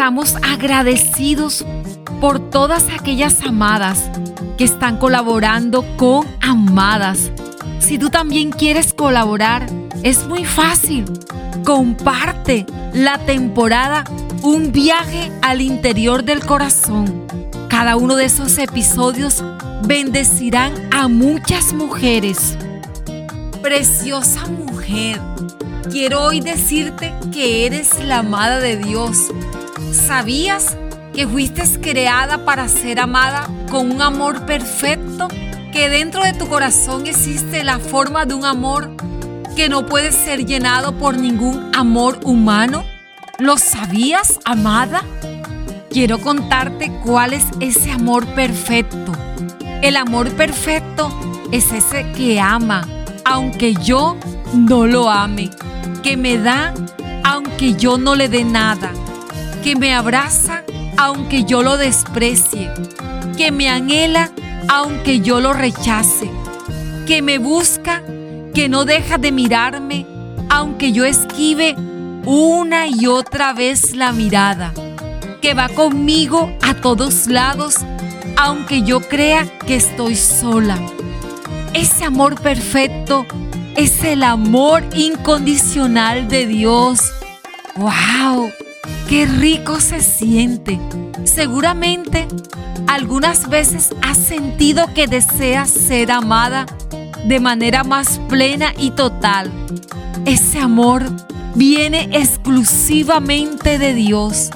estamos agradecidos por todas aquellas amadas que están colaborando con Amadas. Si tú también quieres colaborar, es muy fácil. Comparte la temporada Un viaje al interior del corazón. Cada uno de esos episodios bendecirán a muchas mujeres. Preciosa mujer, quiero hoy decirte que eres la amada de Dios. ¿Sabías que fuiste creada para ser amada con un amor perfecto? Que dentro de tu corazón existe la forma de un amor que no puede ser llenado por ningún amor humano? ¿Lo sabías, amada? Quiero contarte cuál es ese amor perfecto. El amor perfecto es ese que ama, aunque yo no lo ame, que me da, aunque yo no le dé nada, que me abraza, aunque yo lo desprecie, que me anhela, aunque yo lo rechace, que me busca, que no deja de mirarme, aunque yo esquive una y otra vez la mirada, que va conmigo a todos lados, aunque yo crea que estoy sola. Ese amor perfecto es el amor incondicional de Dios. ¡Wow! ¡Qué rico se siente! Seguramente algunas veces has sentido que deseas ser amada de manera más plena y total. Ese amor viene exclusivamente de Dios.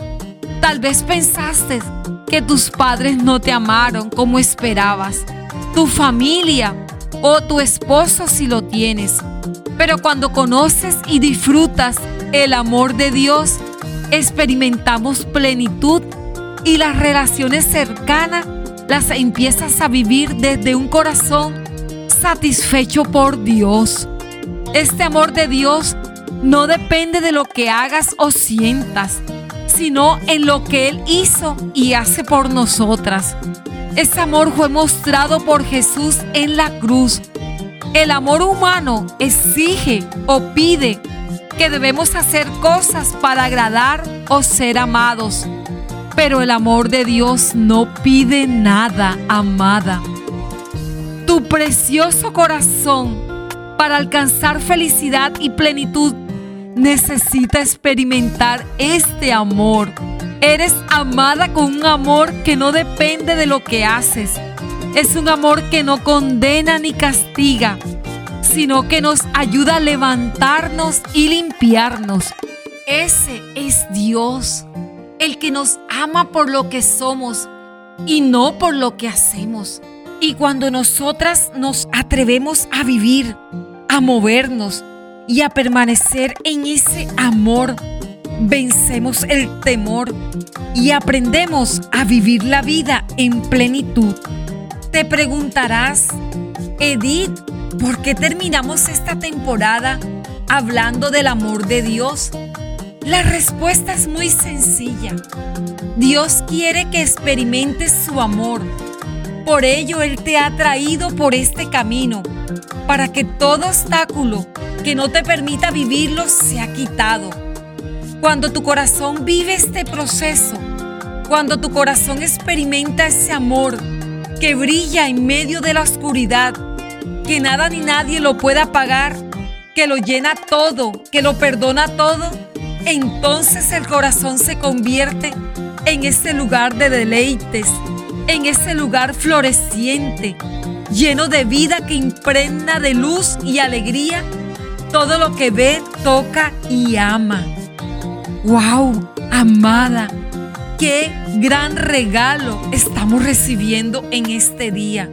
Tal vez pensaste que tus padres no te amaron como esperabas, tu familia o tu esposo si lo tienes. Pero cuando conoces y disfrutas el amor de Dios, experimentamos plenitud y las relaciones cercanas las empiezas a vivir desde un corazón satisfecho por Dios. Este amor de Dios no depende de lo que hagas o sientas, sino en lo que Él hizo y hace por nosotras. Ese amor fue mostrado por Jesús en la cruz. El amor humano exige o pide que debemos hacer cosas para agradar o ser amados. Pero el amor de Dios no pide nada, amada tu precioso corazón para alcanzar felicidad y plenitud necesita experimentar este amor. Eres amada con un amor que no depende de lo que haces. Es un amor que no condena ni castiga, sino que nos ayuda a levantarnos y limpiarnos. Ese es Dios, el que nos ama por lo que somos y no por lo que hacemos. Y cuando nosotras nos atrevemos a vivir, a movernos y a permanecer en ese amor, vencemos el temor y aprendemos a vivir la vida en plenitud. Te preguntarás, Edith, ¿por qué terminamos esta temporada hablando del amor de Dios? La respuesta es muy sencilla. Dios quiere que experimentes su amor por ello Él te ha traído por este camino, para que todo obstáculo que no te permita vivirlo sea quitado. Cuando tu corazón vive este proceso, cuando tu corazón experimenta ese amor que brilla en medio de la oscuridad, que nada ni nadie lo pueda apagar, que lo llena todo, que lo perdona todo, entonces el corazón se convierte en ese lugar de deleites, en ese lugar floreciente, lleno de vida que impregna de luz y alegría todo lo que ve, toca y ama. ¡Wow! Amada, qué gran regalo estamos recibiendo en este día.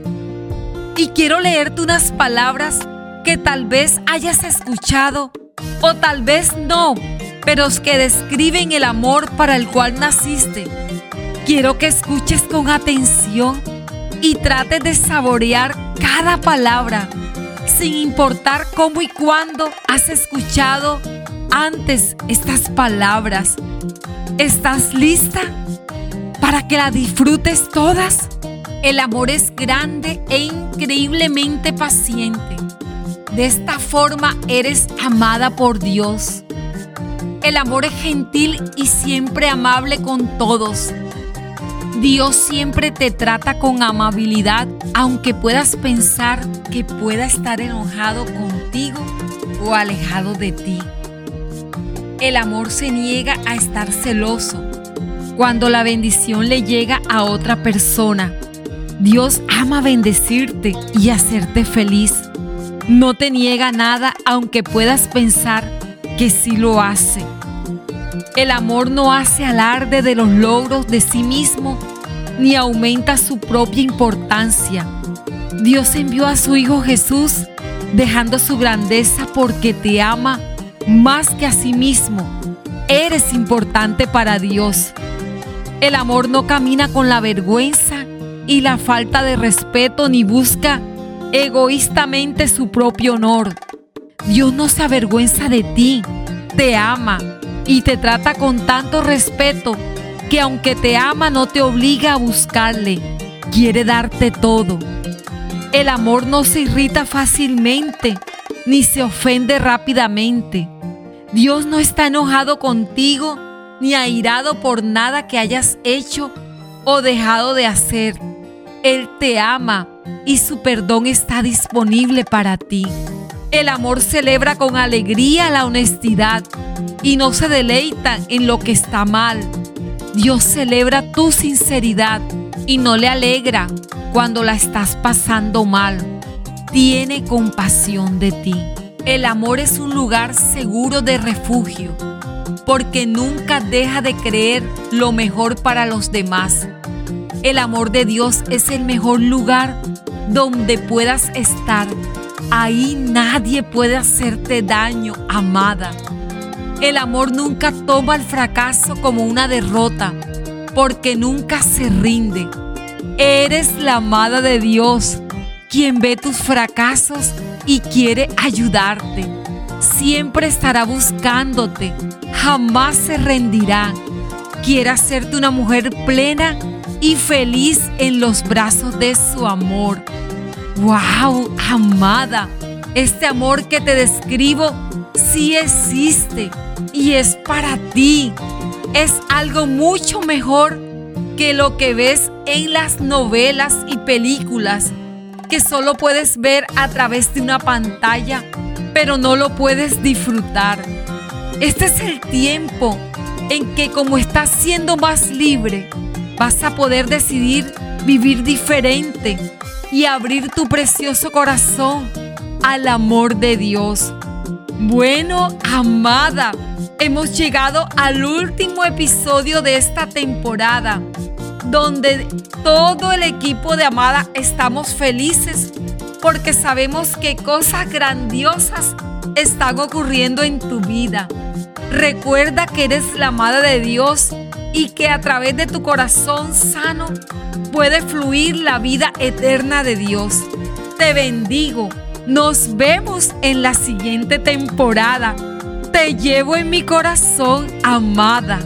Y quiero leerte unas palabras que tal vez hayas escuchado o tal vez no, pero que describen el amor para el cual naciste Quiero que escuches con atención y trates de saborear cada palabra, sin importar cómo y cuándo has escuchado antes estas palabras. ¿Estás lista para que la disfrutes todas? El amor es grande e increíblemente paciente. De esta forma eres amada por Dios. El amor es gentil y siempre amable con todos. Dios siempre te trata con amabilidad, aunque puedas pensar que pueda estar enojado contigo o alejado de ti. El amor se niega a estar celoso cuando la bendición le llega a otra persona. Dios ama bendecirte y hacerte feliz. No te niega nada aunque puedas pensar que sí lo hace. El amor no hace alarde de los logros de sí mismo ni aumenta su propia importancia. Dios envió a su Hijo Jesús dejando su grandeza porque te ama más que a sí mismo. Eres importante para Dios. El amor no camina con la vergüenza y la falta de respeto ni busca egoístamente su propio honor. Dios no se avergüenza de ti, te ama y te trata con tanto respeto que aunque te ama no te obliga a buscarle, quiere darte todo. El amor no se irrita fácilmente ni se ofende rápidamente. Dios no está enojado contigo ni airado por nada que hayas hecho o dejado de hacer. Él te ama y su perdón está disponible para ti. El amor celebra con alegría la honestidad y no se deleita en lo que está mal. Dios celebra tu sinceridad y no le alegra cuando la estás pasando mal. Tiene compasión de ti. El amor es un lugar seguro de refugio porque nunca deja de creer lo mejor para los demás. El amor de Dios es el mejor lugar donde puedas estar. Ahí nadie puede hacerte daño, amada. El amor nunca toma el fracaso como una derrota, porque nunca se rinde. Eres la amada de Dios, quien ve tus fracasos y quiere ayudarte. Siempre estará buscándote jamás se rendirá. Quiere hacerte una mujer plena y feliz en los brazos de su amor. ¡Wow! Amada, este amor que te describo sí existe y es para ti. Es algo mucho mejor que lo que ves en las novelas y películas que solo puedes ver a través de una pantalla, pero no lo puedes disfrutar. Este es el tiempo en que como estás siendo más libre, vas a poder decidir vivir diferente y abrir tu precioso corazón al amor de Dios. Bueno, amada, hemos llegado al último episodio de esta temporada, donde todo el equipo de Amada estamos felices porque sabemos que cosas grandiosas están ocurriendo en tu vida. Recuerda que eres la amada de Dios y que a través de tu corazón sano puede fluir la vida eterna de Dios. Te bendigo. Nos vemos en la siguiente temporada. Te llevo en mi corazón, amada.